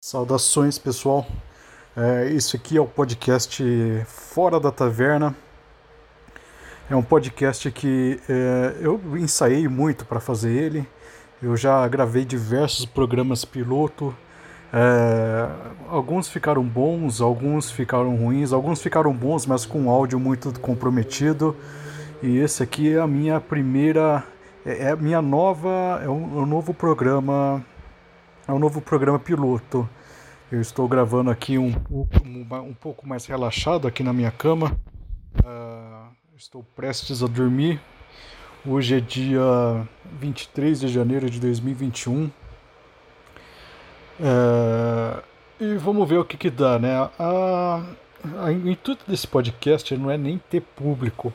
Saudações, pessoal. É, isso aqui é o podcast Fora da Taverna. É um podcast que é, eu ensaiei muito para fazer ele. Eu já gravei diversos programas piloto. É, alguns ficaram bons, alguns ficaram ruins, alguns ficaram bons, mas com áudio muito comprometido. E esse aqui é a minha primeira, é, é a minha nova, é um, um novo programa é um novo programa piloto. Eu estou gravando aqui um, um, um pouco mais relaxado aqui na minha cama. Uh, estou prestes a dormir. Hoje é dia 23 de janeiro de 2021. Uh, ah, e vamos ver o que, que dá, né? A, a intuito desse podcast não é nem ter público,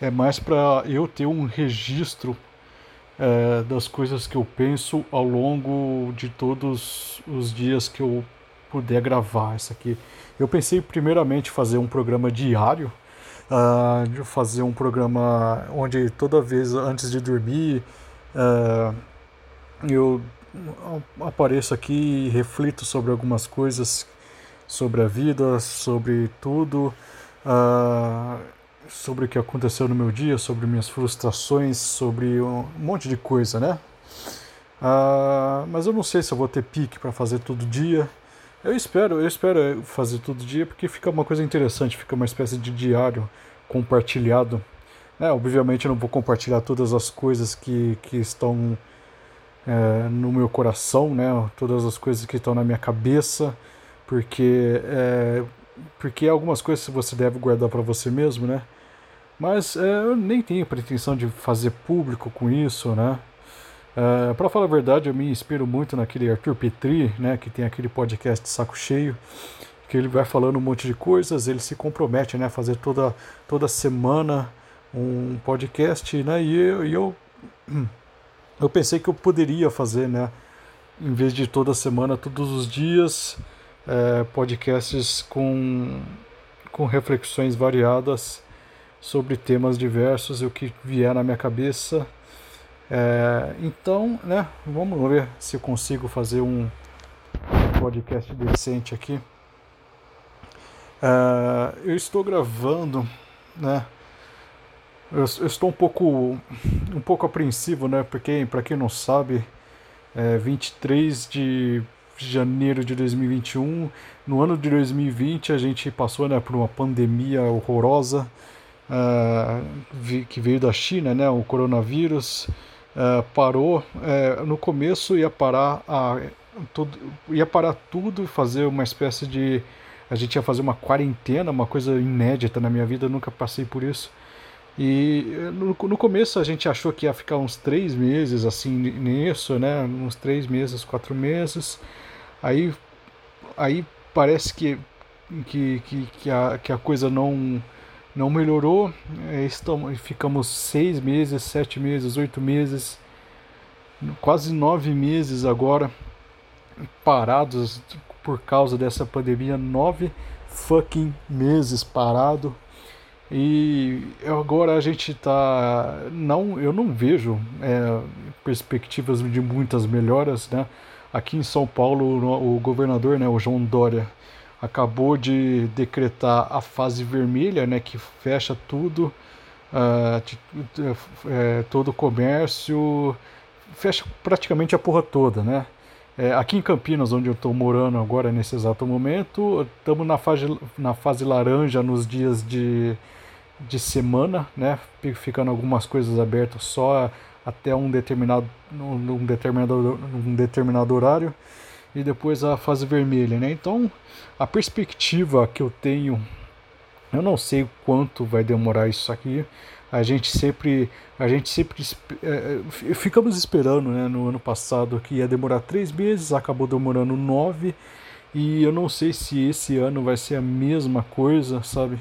é mais para eu ter um registro é, das coisas que eu penso ao longo de todos os dias que eu puder gravar isso aqui. Eu pensei primeiramente fazer um programa diário, uh, de fazer um programa onde toda vez antes de dormir uh, eu apareço aqui e reflito sobre algumas coisas, sobre a vida, sobre tudo. Uh, sobre o que aconteceu no meu dia, sobre minhas frustrações, sobre um monte de coisa, né? Ah, mas eu não sei se eu vou ter pique para fazer todo dia. Eu espero, eu espero fazer todo dia porque fica uma coisa interessante, fica uma espécie de diário compartilhado. É, obviamente eu não vou compartilhar todas as coisas que, que estão é, no meu coração, né? Todas as coisas que estão na minha cabeça, porque é, porque algumas coisas você deve guardar para você mesmo, né? Mas é, eu nem tenho pretensão de fazer público com isso, né? É, para falar a verdade, eu me inspiro muito naquele Arthur Petri, né, que tem aquele podcast Saco Cheio, que ele vai falando um monte de coisas, ele se compromete né, a fazer toda, toda semana um podcast, né, e eu, e eu, eu pensei que eu poderia fazer, né, em vez de toda semana, todos os dias, é, podcasts com, com reflexões variadas sobre temas diversos e o que vier na minha cabeça. É, então, né, vamos ver se eu consigo fazer um podcast decente aqui. É, eu estou gravando, né? Eu, eu, estou um pouco, um pouco apreensivo, né? Porque, para quem não sabe, é 23 de janeiro de 2021, no ano de 2020 a gente passou né, por uma pandemia horrorosa uh, que veio da China, né, o coronavírus, uh, parou. Uh, no começo ia parar, a, tudo, ia parar tudo fazer uma espécie de. A gente ia fazer uma quarentena, uma coisa inédita na minha vida, eu nunca passei por isso. E no, no começo a gente achou que ia ficar uns três meses assim nisso, né? Uns três meses, quatro meses. Aí, aí parece que, que, que, que, a, que a coisa não não melhorou. É, estamos, ficamos seis meses, sete meses, oito meses, quase nove meses agora parados por causa dessa pandemia. Nove fucking meses parado. E agora a gente tá. Não, eu não vejo é, perspectivas de muitas melhoras, né? Aqui em São Paulo, o governador, né, o João Dória, acabou de decretar a fase vermelha, né, que fecha tudo, uh, todo o comércio, fecha praticamente a porra toda, né? É, aqui em Campinas, onde eu estou morando agora nesse exato momento, estamos na fase, na fase laranja nos dias de, de semana, né? Ficando algumas coisas abertas só até um determinado, um determinado, um determinado horário e depois a fase vermelha, né? Então, a perspectiva que eu tenho, eu não sei quanto vai demorar isso aqui. A gente sempre, a gente sempre é, é, ficamos esperando, né? No ano passado que ia demorar três meses, acabou demorando nove e eu não sei se esse ano vai ser a mesma coisa, sabe?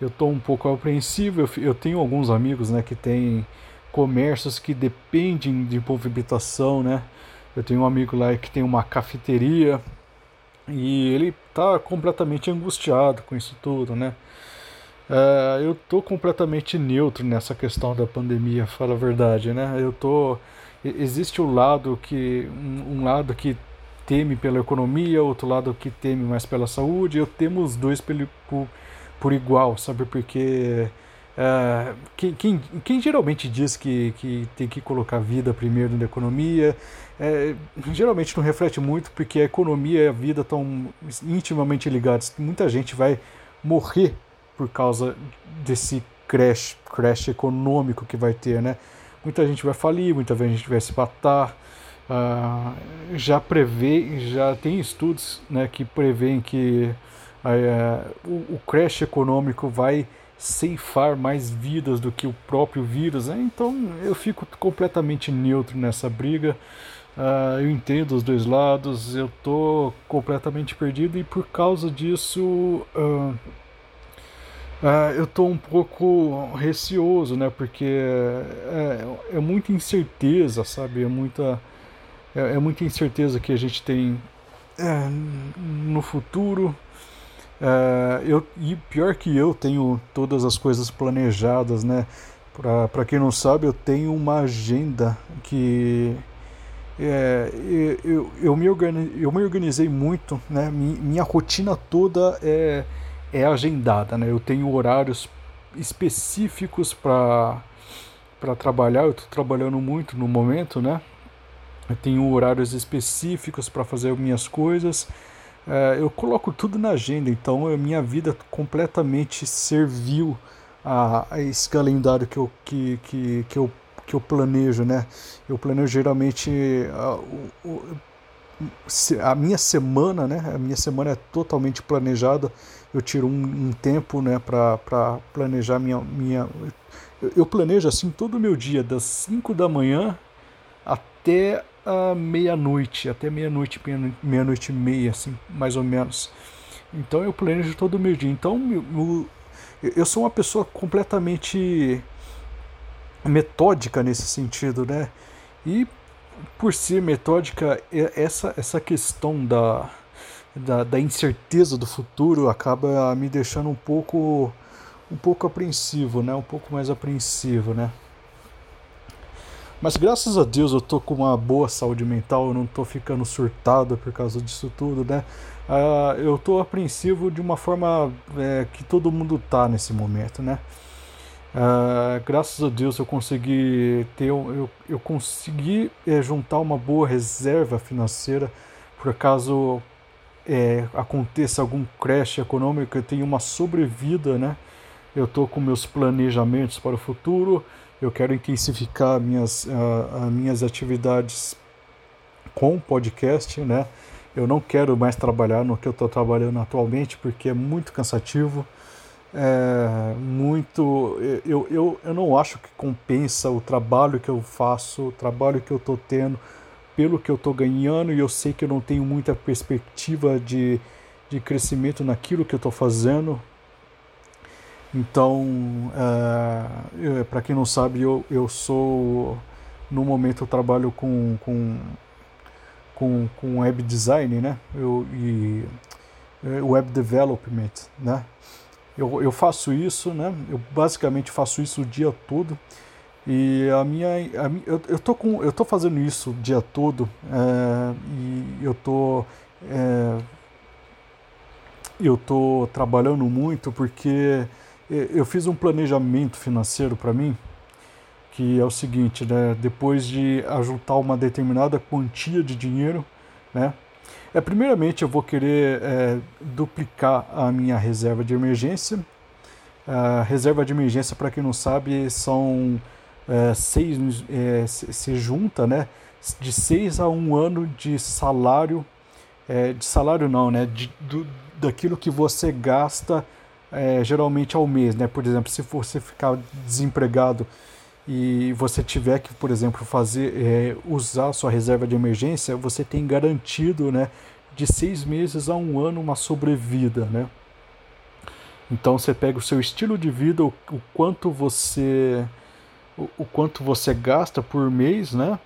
Eu estou um pouco apreensivo. Eu, eu tenho alguns amigos, né, que têm comércios que dependem de movimentação, né? Eu tenho um amigo lá que tem uma cafeteria e ele tá completamente angustiado com isso tudo, né? Uh, eu tô completamente neutro nessa questão da pandemia, fala a verdade, né? Eu tô existe um lado que um, um lado que teme pela economia, outro lado que teme mais pela saúde. Eu temo os dois por, por igual, sabe? Porque uh, quem, quem, quem, geralmente diz que, que tem que colocar a vida primeiro na economia, é, geralmente não reflete muito, porque a economia e a vida estão intimamente ligados. Muita gente vai morrer por causa desse crash, crash econômico que vai ter, né? Muita gente vai falir, muita gente vai se matar. Uh, já prevê, já tem estudos né, que preveem que uh, o, o, crash econômico vai ceifar mais vidas do que o próprio vírus. Né? Então eu fico completamente neutro nessa briga. Uh, eu entendo os dois lados, eu tô completamente perdido e por causa disso uh, uh, eu tô um pouco receoso, né? Porque é, é muita incerteza, sabe? É muita, é, é muita incerteza que a gente tem é, no futuro. É, eu, e pior que eu tenho todas as coisas planejadas, né? Para quem não sabe, eu tenho uma agenda que é, eu, eu, me organizei, eu me organizei muito, né? Minha rotina toda é, é agendada, né? Eu tenho horários específicos para trabalhar. Eu estou trabalhando muito no momento, né? Eu tenho horários específicos para fazer minhas coisas. É, eu coloco tudo na agenda, então a minha vida completamente serviu a, a esse calendário que eu, que, que, que eu que eu planejo, né? Eu planejo geralmente a, a minha semana, né? A minha semana é totalmente planejada. Eu tiro um, um tempo, né, para planejar minha minha eu planejo assim todo o meu dia das 5 da manhã até a meia-noite, até meia-noite, meia-noite e meia, assim, mais ou menos. Então eu planejo todo o meu dia. Então eu, eu sou uma pessoa completamente metódica nesse sentido, né? E por ser metódica, essa, essa questão da, da, da, incerteza do futuro acaba me deixando um pouco um pouco apreensivo, né? Um pouco mais apreensivo, né? Mas graças a Deus eu tô com uma boa saúde mental, eu não tô ficando surtado por causa disso tudo, né? Uh, eu tô apreensivo de uma forma é, que todo mundo tá nesse momento, né? Uh, graças a Deus eu consegui ter eu, eu consegui é, juntar uma boa reserva financeira. Por acaso é, aconteça algum crash econômico eu tenho uma sobrevida né? Eu estou com meus planejamentos para o futuro eu quero intensificar minhas uh, minhas atividades com podcast né? Eu não quero mais trabalhar no que eu estou trabalhando atualmente porque é muito cansativo é muito. Eu, eu, eu não acho que compensa o trabalho que eu faço, o trabalho que eu estou tendo, pelo que eu estou ganhando, e eu sei que eu não tenho muita perspectiva de, de crescimento naquilo que eu estou fazendo. Então, é, para quem não sabe, eu, eu sou. No momento eu trabalho com, com, com, com web design, né? Eu, e é, web development, né? Eu, eu faço isso, né? Eu basicamente faço isso o dia todo. E a minha, a eu, eu tô com, eu tô fazendo isso o dia todo é, e eu tô é, eu tô trabalhando muito porque eu fiz um planejamento financeiro para mim que é o seguinte, né? Depois de ajuntar uma determinada quantia de dinheiro, né? É, primeiramente, eu vou querer é, duplicar a minha reserva de emergência. A reserva de emergência, para quem não sabe, são é, seis, é, se junta, né? De seis a um ano de salário, é, de salário não, né? De, do, daquilo que você gasta é, geralmente ao mês, né? Por exemplo, se você ficar desempregado e você tiver que, por exemplo, fazer é, usar sua reserva de emergência, você tem garantido, né, de seis meses a um ano uma sobrevida, né? Então você pega o seu estilo de vida, o, o quanto você o, o, quanto você gasta por mês, né?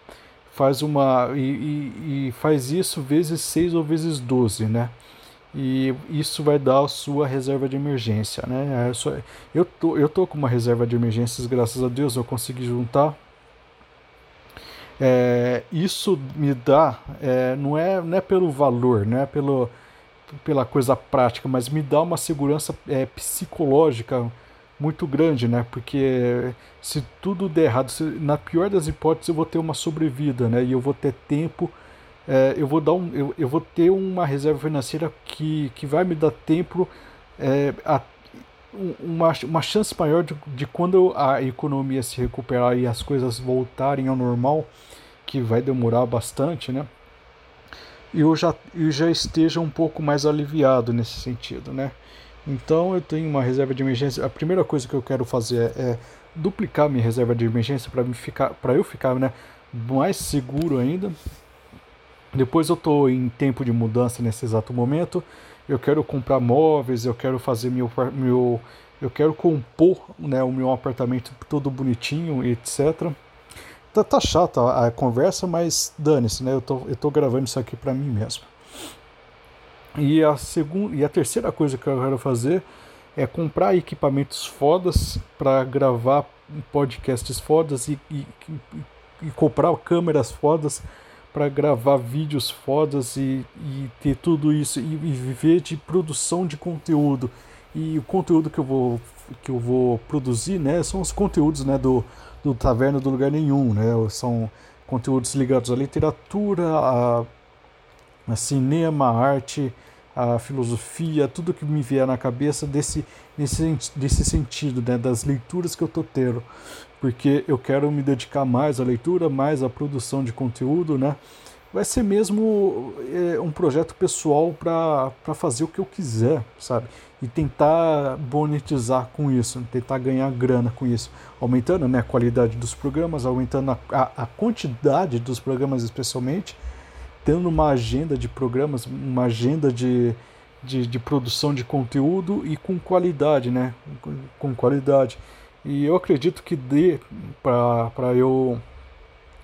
Faz uma e, e, e faz isso vezes 6 ou vezes 12, né? E isso vai dar a sua reserva de emergência, né? É eu tô, eu tô com uma reserva de emergências, graças a Deus eu consegui juntar. É, isso me dá, é, não, é, não é pelo valor, não é pelo, pela coisa prática, mas me dá uma segurança é, psicológica muito grande, né? Porque se tudo der errado, se, na pior das hipóteses, eu vou ter uma sobrevida, né? E eu vou ter tempo, é, eu vou dar um, eu, eu vou ter uma reserva financeira que, que vai me dar tempo é, a, uma, uma chance maior de, de quando a economia se recuperar e as coisas voltarem ao normal, que vai demorar bastante, né? Eu já, eu já esteja um pouco mais aliviado nesse sentido, né? Então eu tenho uma reserva de emergência. A primeira coisa que eu quero fazer é, é duplicar minha reserva de emergência para ficar, para eu ficar, né, mais seguro ainda. Depois eu estou em tempo de mudança nesse exato momento eu quero comprar móveis, eu quero fazer meu, meu eu quero compor né, o meu apartamento todo bonitinho, etc. Tá, tá chata a, conversa, mas dane-se, né? Eu tô, eu tô gravando isso aqui para mim mesmo. E a, segunda, e a terceira coisa que eu quero fazer é comprar equipamentos fodas para gravar podcasts fodas e, e, e, e comprar câmeras fodas para gravar vídeos fodas e, e ter tudo isso e, e, viver de produção de conteúdo. E o conteúdo que eu vou que eu vou produzir, né, são os conteúdos, né, do, do Taverna do Lugar Nenhum, né? São conteúdos ligados à literatura, a, a cinema, a arte, a filosofia, tudo que me vier na cabeça desse, desse, desse sentido, né, das leituras que eu tô tendo porque eu quero me dedicar mais à leitura, mais à produção de conteúdo, né? Vai ser mesmo é, um projeto pessoal para fazer o que eu quiser, sabe? E tentar monetizar com isso, tentar ganhar grana com isso, aumentando né, a qualidade dos programas, aumentando a, a, a quantidade dos programas, especialmente, tendo uma agenda de programas, uma agenda de, de, de produção de conteúdo e com qualidade, né? Com, com qualidade. E eu acredito que dê para eu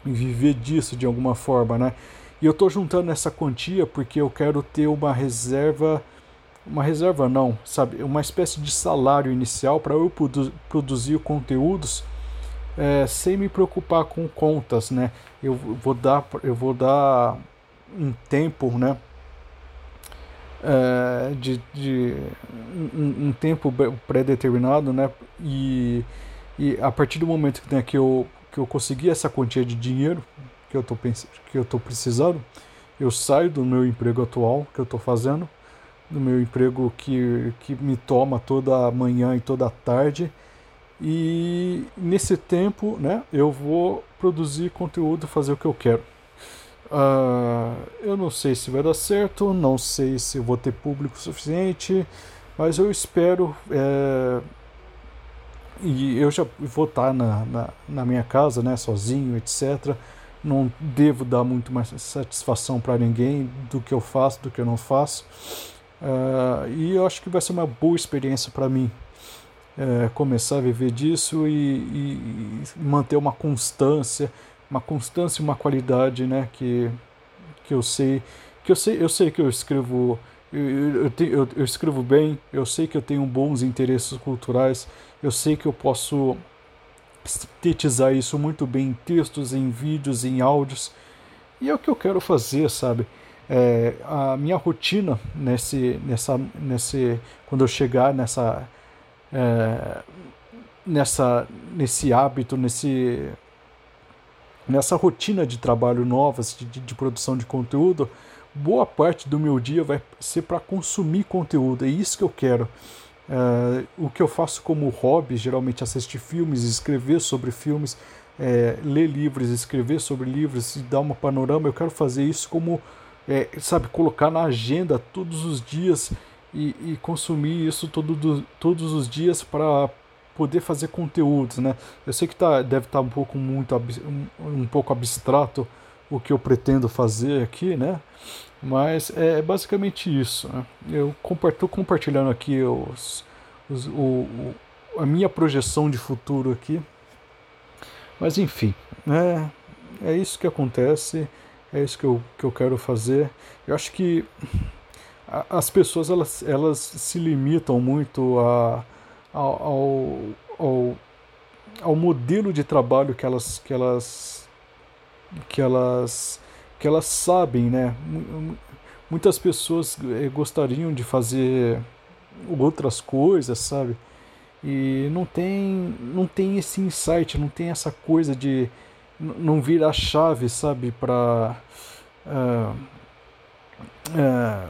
viver disso de alguma forma, né? E eu estou juntando essa quantia porque eu quero ter uma reserva, uma reserva não, sabe, uma espécie de salário inicial para eu produ produzir conteúdos é, sem me preocupar com contas, né? Eu vou dar, eu vou dar um tempo, né? É, de, de um, um tempo pré-determinado, né? E, e a partir do momento que, né, que, eu, que eu consegui essa quantia de dinheiro que eu tô que eu tô precisando, eu saio do meu emprego atual que eu estou fazendo, do meu emprego que, que me toma toda manhã e toda tarde. E nesse tempo, né, eu vou produzir conteúdo, fazer o que eu quero. Uh, eu não sei se vai dar certo, não sei se vou ter público suficiente, mas eu espero. É, e eu já vou estar na, na, na, minha casa, né, sozinho, etc. Não devo dar muito mais satisfação para ninguém do que eu faço, do que eu não faço. Uh, e eu acho que vai ser uma boa experiência para mim é, começar a viver disso e, e manter uma constância uma constância uma qualidade, né, que, que eu sei, que eu sei, eu sei que eu escrevo eu, eu, eu, eu, escrevo bem, eu sei que eu tenho bons interesses culturais, eu sei que eu posso sintetizar isso muito bem em textos, em vídeos, em áudios, e é o que eu quero fazer, sabe? É, a minha rotina nesse, nessa, nesse, quando eu chegar nessa, é, nessa, nesse hábito, nesse nessa rotina de trabalho novas, de, de, produção de conteúdo, boa parte do meu dia vai ser para consumir conteúdo. É isso que eu quero. É, o que eu faço como hobby, geralmente assistir filmes, escrever sobre filmes, é, ler livros, escrever sobre livros e dar uma panorama. Eu quero fazer isso como, é, sabe, colocar na agenda todos os dias e, e consumir isso todo do, todos os dias para poder fazer conteúdos, né? Eu sei que tá, deve estar tá um pouco muito um, um pouco abstrato o que eu pretendo fazer aqui, né? Mas é basicamente isso. Né? Eu estou compartilhando aqui os, os, o, o, a minha projeção de futuro aqui. Mas enfim, é, é isso que acontece, é isso que eu, que eu quero fazer. Eu acho que as pessoas elas, elas se limitam muito a ao, ao, ao modelo de trabalho que elas, que elas que elas que elas sabem, né? Muitas pessoas eh, gostariam de fazer outras coisas, sabe? E não tem não tem esse insight, não tem essa coisa de não vir a chave, sabe, para uh, uh,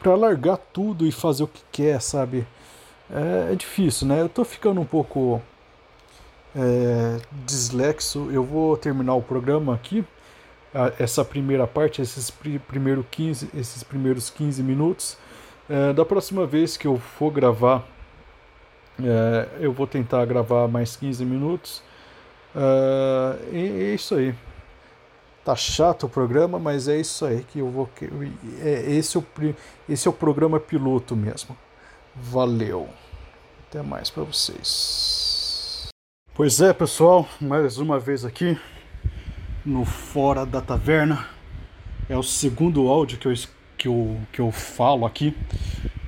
para largar tudo e fazer o que quer, sabe? É, é difícil, né? Eu tô ficando um pouco é, dislexo. Eu vou terminar o programa aqui, essa primeira parte, esses, primeiro 15, esses primeiros 15 minutos. É, da próxima vez que eu for gravar, é, eu vou tentar gravar mais 15 minutos. É, é isso aí. Tá chato o programa, mas é isso aí que eu vou. É, esse, é o, esse é o programa piloto mesmo. Valeu. Até mais para vocês. Pois é, pessoal, mais uma vez aqui no Fora da Taverna. É o segundo áudio que eu, que eu, que eu falo aqui.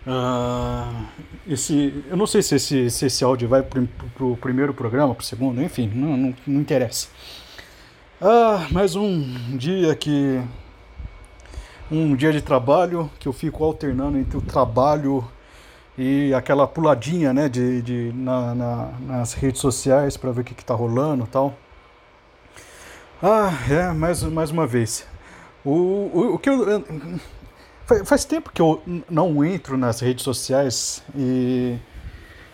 Uh, esse, eu não sei se esse, se esse áudio vai pro, pro primeiro programa, pro segundo, enfim, não, não, não interessa. Ah, mais um dia que. Um dia de trabalho que eu fico alternando entre o trabalho e aquela puladinha né, de, de, na, na nas redes sociais para ver o que, está rolando tal. Ah, é, mais, mais uma vez. O, o, o que eu. Faz tempo que eu não entro nas redes sociais e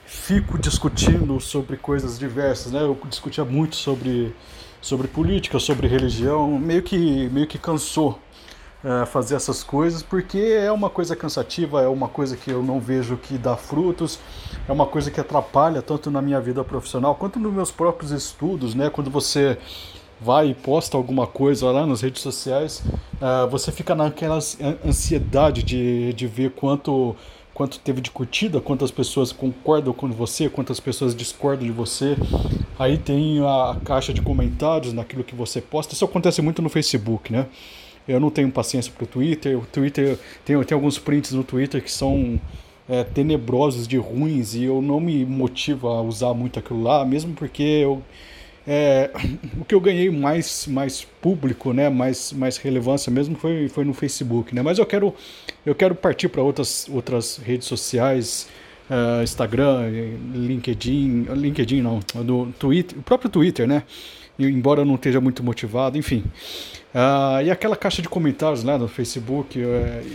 fico discutindo sobre coisas diversas, né? Eu discutia muito sobre sobre política, sobre religião, meio que, meio que cansou fazer essas coisas, porque é uma coisa cansativa, é uma coisa que eu não vejo que dá frutos, é uma coisa que atrapalha tanto na minha vida profissional quanto nos meus próprios estudos, né? Quando você vai e posta alguma coisa lá nas redes sociais, uh, você fica naquela ansiedade de, de ver quanto quanto teve de curtida, quantas pessoas concordam com você, quantas pessoas discordam de você. Aí tem a caixa de comentários naquilo que você posta. Isso acontece muito no Facebook, né? Eu não tenho paciência para o Twitter. O Twitter tem, tem alguns prints no Twitter que são é, tenebrosos de ruins e eu não me motivo a usar muito aquilo lá, mesmo porque eu é, o que eu ganhei mais, mais público, né, mais, mais relevância mesmo foi, foi no Facebook, né? Mas eu quero, eu quero partir para outras, outras redes sociais, uh, Instagram, LinkedIn, LinkedIn não, do Twitter, o próprio Twitter, né? Embora eu não esteja muito motivado, enfim. Uh, e aquela caixa de comentários lá no Facebook, uh,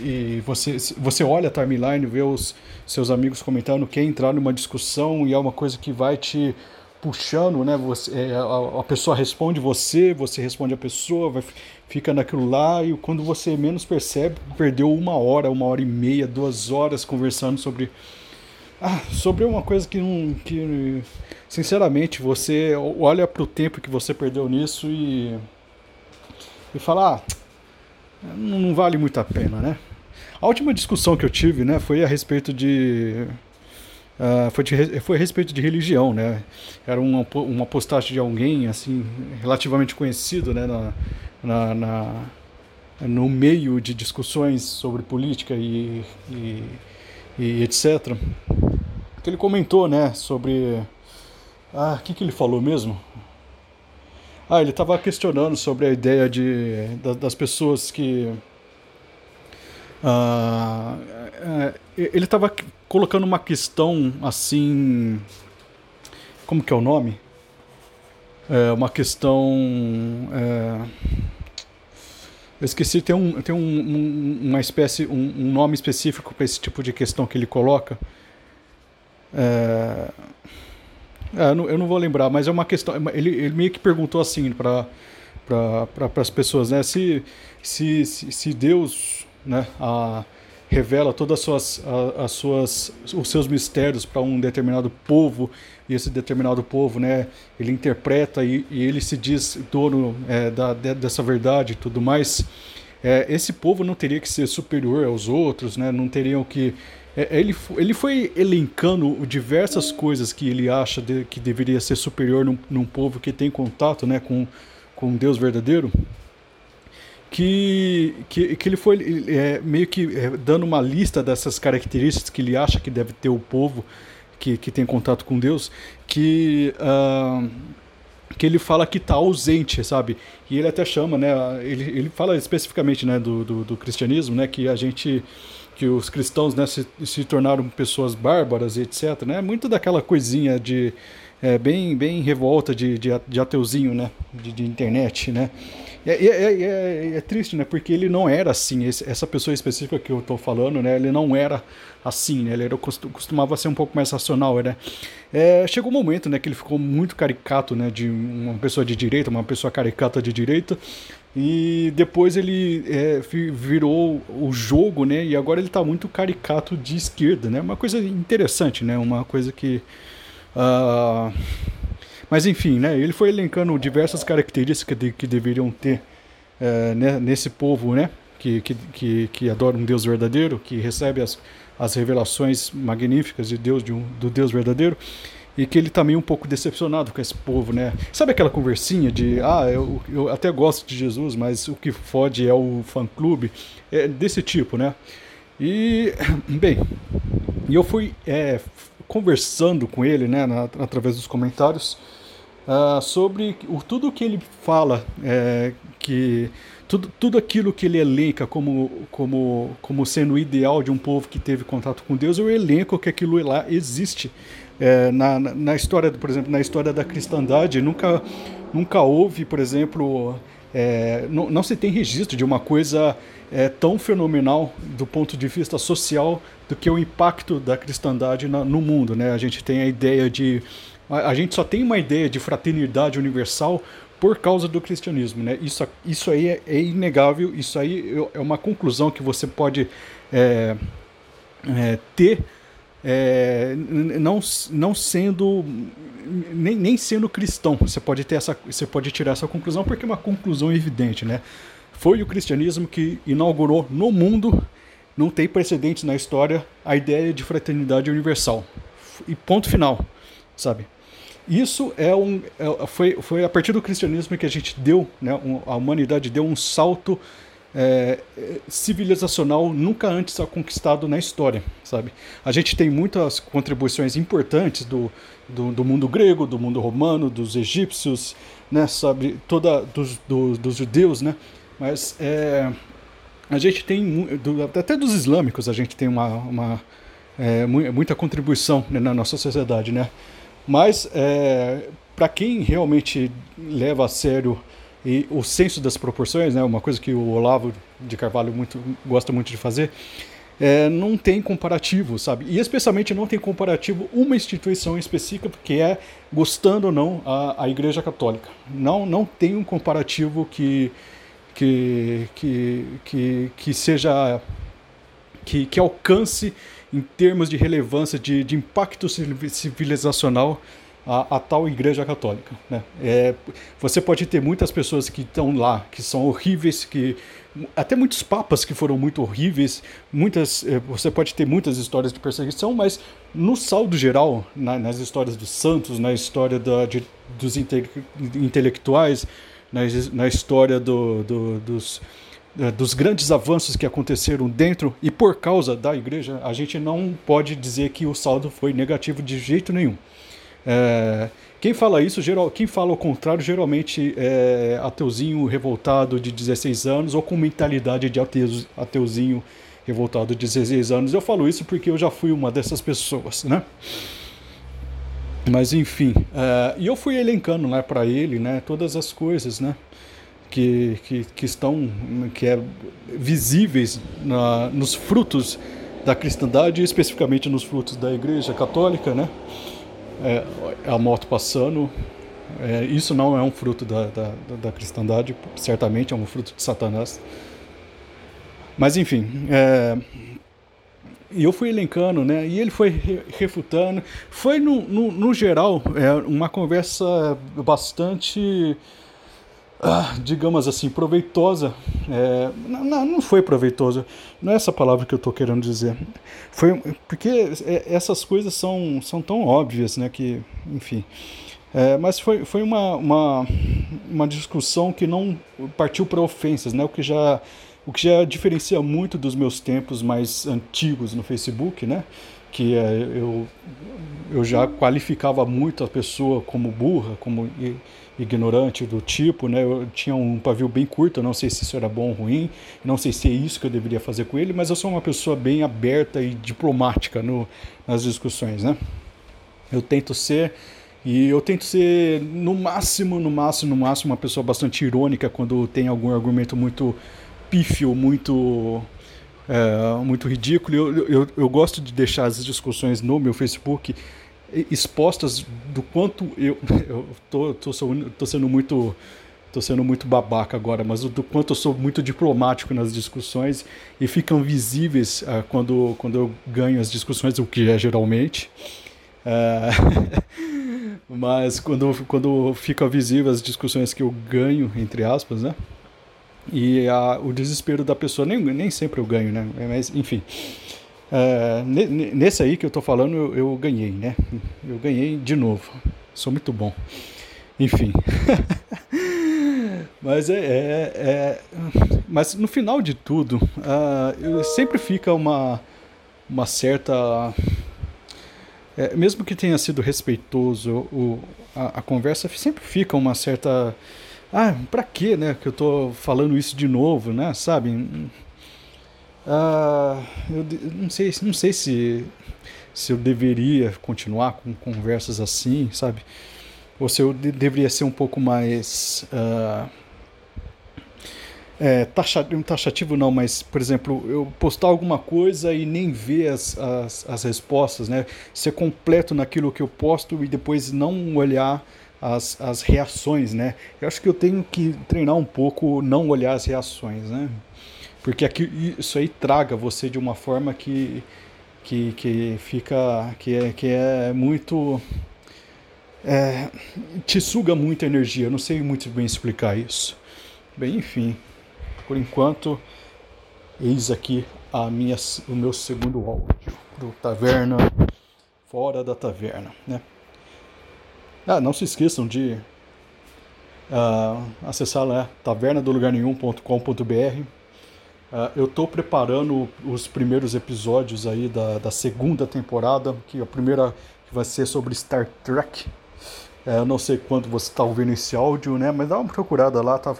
e você, você olha a timeline, vê os seus amigos comentando, quer entrar numa discussão e é uma coisa que vai te puxando, né? Você, é, a, a, pessoa responde você, você responde a pessoa, vai, fica naquilo lá e quando você menos percebe, perdeu uma hora, uma hora e meia, duas horas conversando sobre ah, sobre uma coisa que não, que sinceramente você olha para o tempo que você perdeu nisso e e fala, ah, não, não vale muito a pena, né? A última discussão que eu tive, né, foi a respeito de Uh, foi, de, foi a respeito de religião, né? Era uma, uma postagem de alguém, assim, relativamente conhecido, né? Na, na, na no meio de discussões sobre política e, e, e etc. Que ele comentou, né? Sobre... Ah, o que, que ele falou mesmo? Ah, ele estava questionando sobre a ideia de, das pessoas que... Uh, ele estava colocando uma questão assim. Como que é o nome? É uma questão. É, eu esqueci, tem, um, tem um, um uma espécie, um, um nome específico para esse tipo de questão que ele coloca. É, é, eu, não, eu, não, vou lembrar, mas é uma questão. Ele, ele meio que perguntou assim para pra, as pessoas, né? Se, se, se, Deus, né? A, revela todas as suas, as suas, os seus mistérios para um determinado povo esse determinado povo, né, ele interpreta e, e ele se diz dono é, da, dessa verdade e tudo mais. É, esse povo não teria que ser superior aos outros, né, não teriam que é, ele, ele foi elencando diversas coisas que ele acha de, que deveria ser superior num, num povo que tem contato né, com, com Deus verdadeiro que, que, que ele foi é, meio que é, dando uma lista dessas características que ele acha que deve ter o povo que, que tem contato com Deus, que, uh, que ele fala que está ausente, sabe? E ele até chama, né? Ele, ele fala especificamente, né, do, do, do cristianismo, né? Que a gente que os cristãos né, se, se tornaram pessoas bárbaras e etc. Né? Muito daquela coisinha de é, bem, bem revolta de, de, de ateuzinho, né? De, de internet, né? É, é, é, é, triste, né? Porque ele não era assim. Esse, essa pessoa específica que eu estou falando, né? Ele não era assim, né? Ele era, costumava ser um pouco mais racional, né? É, chegou um momento, né? Que ele ficou muito caricato, né? De uma pessoa de direita, uma pessoa caricata de direita. E depois ele é, virou o jogo, né? E agora ele está muito caricato de esquerda, né? Uma coisa interessante, né? Uma coisa que Uh, mas enfim, né, ele foi elencando diversas características de, que deveriam ter uh, né, nesse povo né, que, que, que, que, adora um Deus verdadeiro, que recebe as, as revelações magníficas de Deus, de um, do Deus verdadeiro, e que ele está meio um pouco decepcionado com esse povo. Né? Sabe aquela conversinha de, ah, eu, eu até gosto de Jesus, mas o que fode é o fã-clube? É desse tipo, né? E, bem, eu fui é, conversando com ele, né, na, através dos comentários, uh, sobre o, tudo que ele fala, é, que tudo, tudo aquilo que ele elenca como, como, como sendo o ideal de um povo que teve contato com Deus, eu elenco que aquilo lá existe. É, na, na história, por exemplo, na história da cristandade, nunca, nunca houve, por exemplo, é, não, não, se tem registro de uma coisa é, tão fenomenal do ponto de vista social do que o impacto da cristandade na, no mundo. Né? A gente tem a ideia de. A, a, gente só tem uma ideia de fraternidade universal por causa do cristianismo. Né? Isso, isso aí é, é inegável, isso aí é uma conclusão que você pode é, é, ter. É, não, não sendo nem, nem sendo cristão você pode ter essa você pode tirar essa conclusão porque é uma conclusão evidente né foi o cristianismo que inaugurou no mundo não tem precedentes na história a ideia de fraternidade universal. E ponto final, sabe? Isso é um, é, foi, foi a partir do cristianismo que a gente deu, né, um, a humanidade deu um salto é, civilizacional nunca antes conquistado na história, sabe? A gente tem muitas contribuições importantes do, do, do mundo grego, do mundo romano, dos egípcios, né, sabe? Toda dos, do, dos judeus, né? Mas é, a gente tem, até dos islâmicos, a gente tem uma, uma é, muita contribuição né, na nossa sociedade, né? Mas é, para quem realmente leva a sério e o senso das proporções, né, uma coisa que o Olavo de Carvalho muito, gosta muito de fazer, é, não tem comparativo, sabe? E especialmente não tem comparativo uma instituição específica, que é, gostando ou não, a, a Igreja Católica. Não, não tem um comparativo que que, que, que, que seja que, que alcance em termos de relevância, de, de impacto civilizacional a, a, tal Igreja Católica. Né? É, você pode ter muitas pessoas que estão lá, que são horríveis, que até muitos papas que foram muito horríveis, muitas, é, você pode ter muitas histórias de perseguição, mas no saldo geral, na, nas histórias dos santos, na história da, de, dos inte, intelectuais, na, na história do, do, dos, eh, dos grandes avanços que aconteceram dentro e por causa da igreja, a gente não pode dizer que o saldo foi negativo de jeito nenhum. É, quem fala isso, geral, quem fala o contrário, geralmente é ateuzinho revoltado de 16 anos ou com mentalidade de ateus, ateuzinho revoltado de 16 anos. Eu falo isso porque eu já fui uma dessas pessoas, né? Mas enfim, uh, e eu fui elencando né, para ele né, todas as coisas né, que, que, que estão que é visíveis na, nos frutos da cristandade, especificamente nos frutos da Igreja Católica, né? É, a moto passando, é, isso não é um fruto da, da, da, cristandade, certamente é um fruto de Satanás. Mas enfim, é, e eu fui elencando, né? E ele foi refutando. Foi, no, no, no geral, é, uma conversa bastante, ah, digamos assim, proveitosa. É, não, não foi proveitosa, não é essa palavra que eu estou querendo dizer. Foi porque é, essas coisas são, são tão óbvias, né? Que, enfim. É, mas foi, foi uma, uma, uma discussão que não partiu para ofensas, né? O que já o que já diferencia muito dos meus tempos mais antigos no Facebook, né? que é, eu, eu já qualificava muito a pessoa como burra, como ignorante do tipo, né? Eu tinha um pavio bem curto, eu não sei se isso era bom ou ruim, não sei se é isso que eu deveria fazer com ele, mas eu sou uma pessoa bem aberta e diplomática no, nas discussões, né? Eu tento ser e eu tento ser no máximo, no máximo, no máximo uma pessoa bastante irônica quando tem algum argumento muito pífio, muito é, muito ridículo. Eu, eu, eu gosto de deixar as discussões no meu Facebook expostas do quanto eu eu tô, tô, tô sendo muito tô sendo muito babaca agora, mas do quanto eu sou muito diplomático nas discussões e ficam visíveis uh, quando, quando eu ganho as discussões, o que é geralmente. Uh, mas quando, quando fica visível as discussões que eu ganho, entre aspas, né? E a, o desespero da pessoa, nem, nem sempre eu ganho, né? Mas, enfim. Uh, nesse aí que eu tô falando, eu, eu, ganhei, né? Eu ganhei de novo. Sou muito bom. Enfim. mas é, é, é, Mas no final de tudo, uh, sempre fica uma, uma certa. É, mesmo que tenha sido respeitoso, o, a, a conversa sempre fica uma certa. Ah, pra que, né? Que eu tô falando isso de novo, né? Sabe? Uh, eu não sei, não sei se, se eu deveria continuar com conversas assim, sabe? Ou se eu de, deveria ser um pouco mais. Uh, é, taxativo, taxativo não, mas, por exemplo, eu postar alguma coisa e nem ver as, as, as respostas, né? Ser completo naquilo que eu posto e depois não olhar as, as reações, né? Eu acho que eu tenho que treinar um pouco não olhar as reações, né? porque aqui, isso aí traga você de uma forma que, que, que fica que é, que é muito é, te suga muita energia. Eu não sei muito bem explicar isso. Bem, enfim, por enquanto, eis aqui a minha, o meu segundo áudio do Taverna fora da taverna, né? Ah, não se esqueçam de uh, acessar lá tavernadolugarnenhum.com.br Uh, eu estou preparando os primeiros episódios aí da, da segunda temporada, que a primeira vai ser sobre Star Trek. É, eu não sei quando você está ouvindo esse áudio, né? Mas dá uma procurada lá, tá?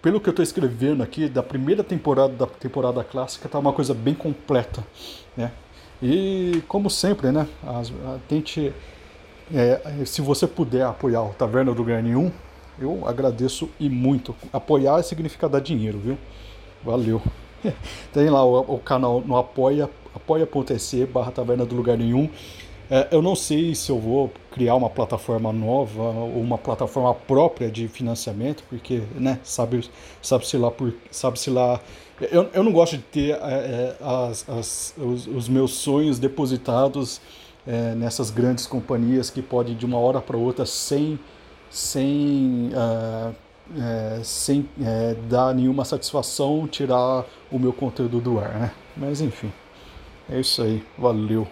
Pelo que eu estou escrevendo aqui, da primeira temporada da temporada clássica, tá uma coisa bem completa, né? E como sempre, né? As, a, tente, é, se você puder apoiar o Taverna do Lugar Nenhum, eu agradeço e muito. Apoiar significa dar dinheiro, viu? Valeu. Tem lá o, o canal no apoia, apoia.se barra taverna do lugar nenhum. É, eu não sei se eu vou criar uma plataforma nova ou uma plataforma própria de financiamento, porque, né, sabe, sabe-se lá por. Sabe-se lá. Eu, eu não gosto de ter é, é as, as, os, os, meus sonhos depositados é, nessas grandes companhias que podem de uma hora para outra sem, sem uh, é, sem é, dar nenhuma satisfação, tirar o meu conteúdo do ar, né? Mas enfim, é isso aí. Valeu.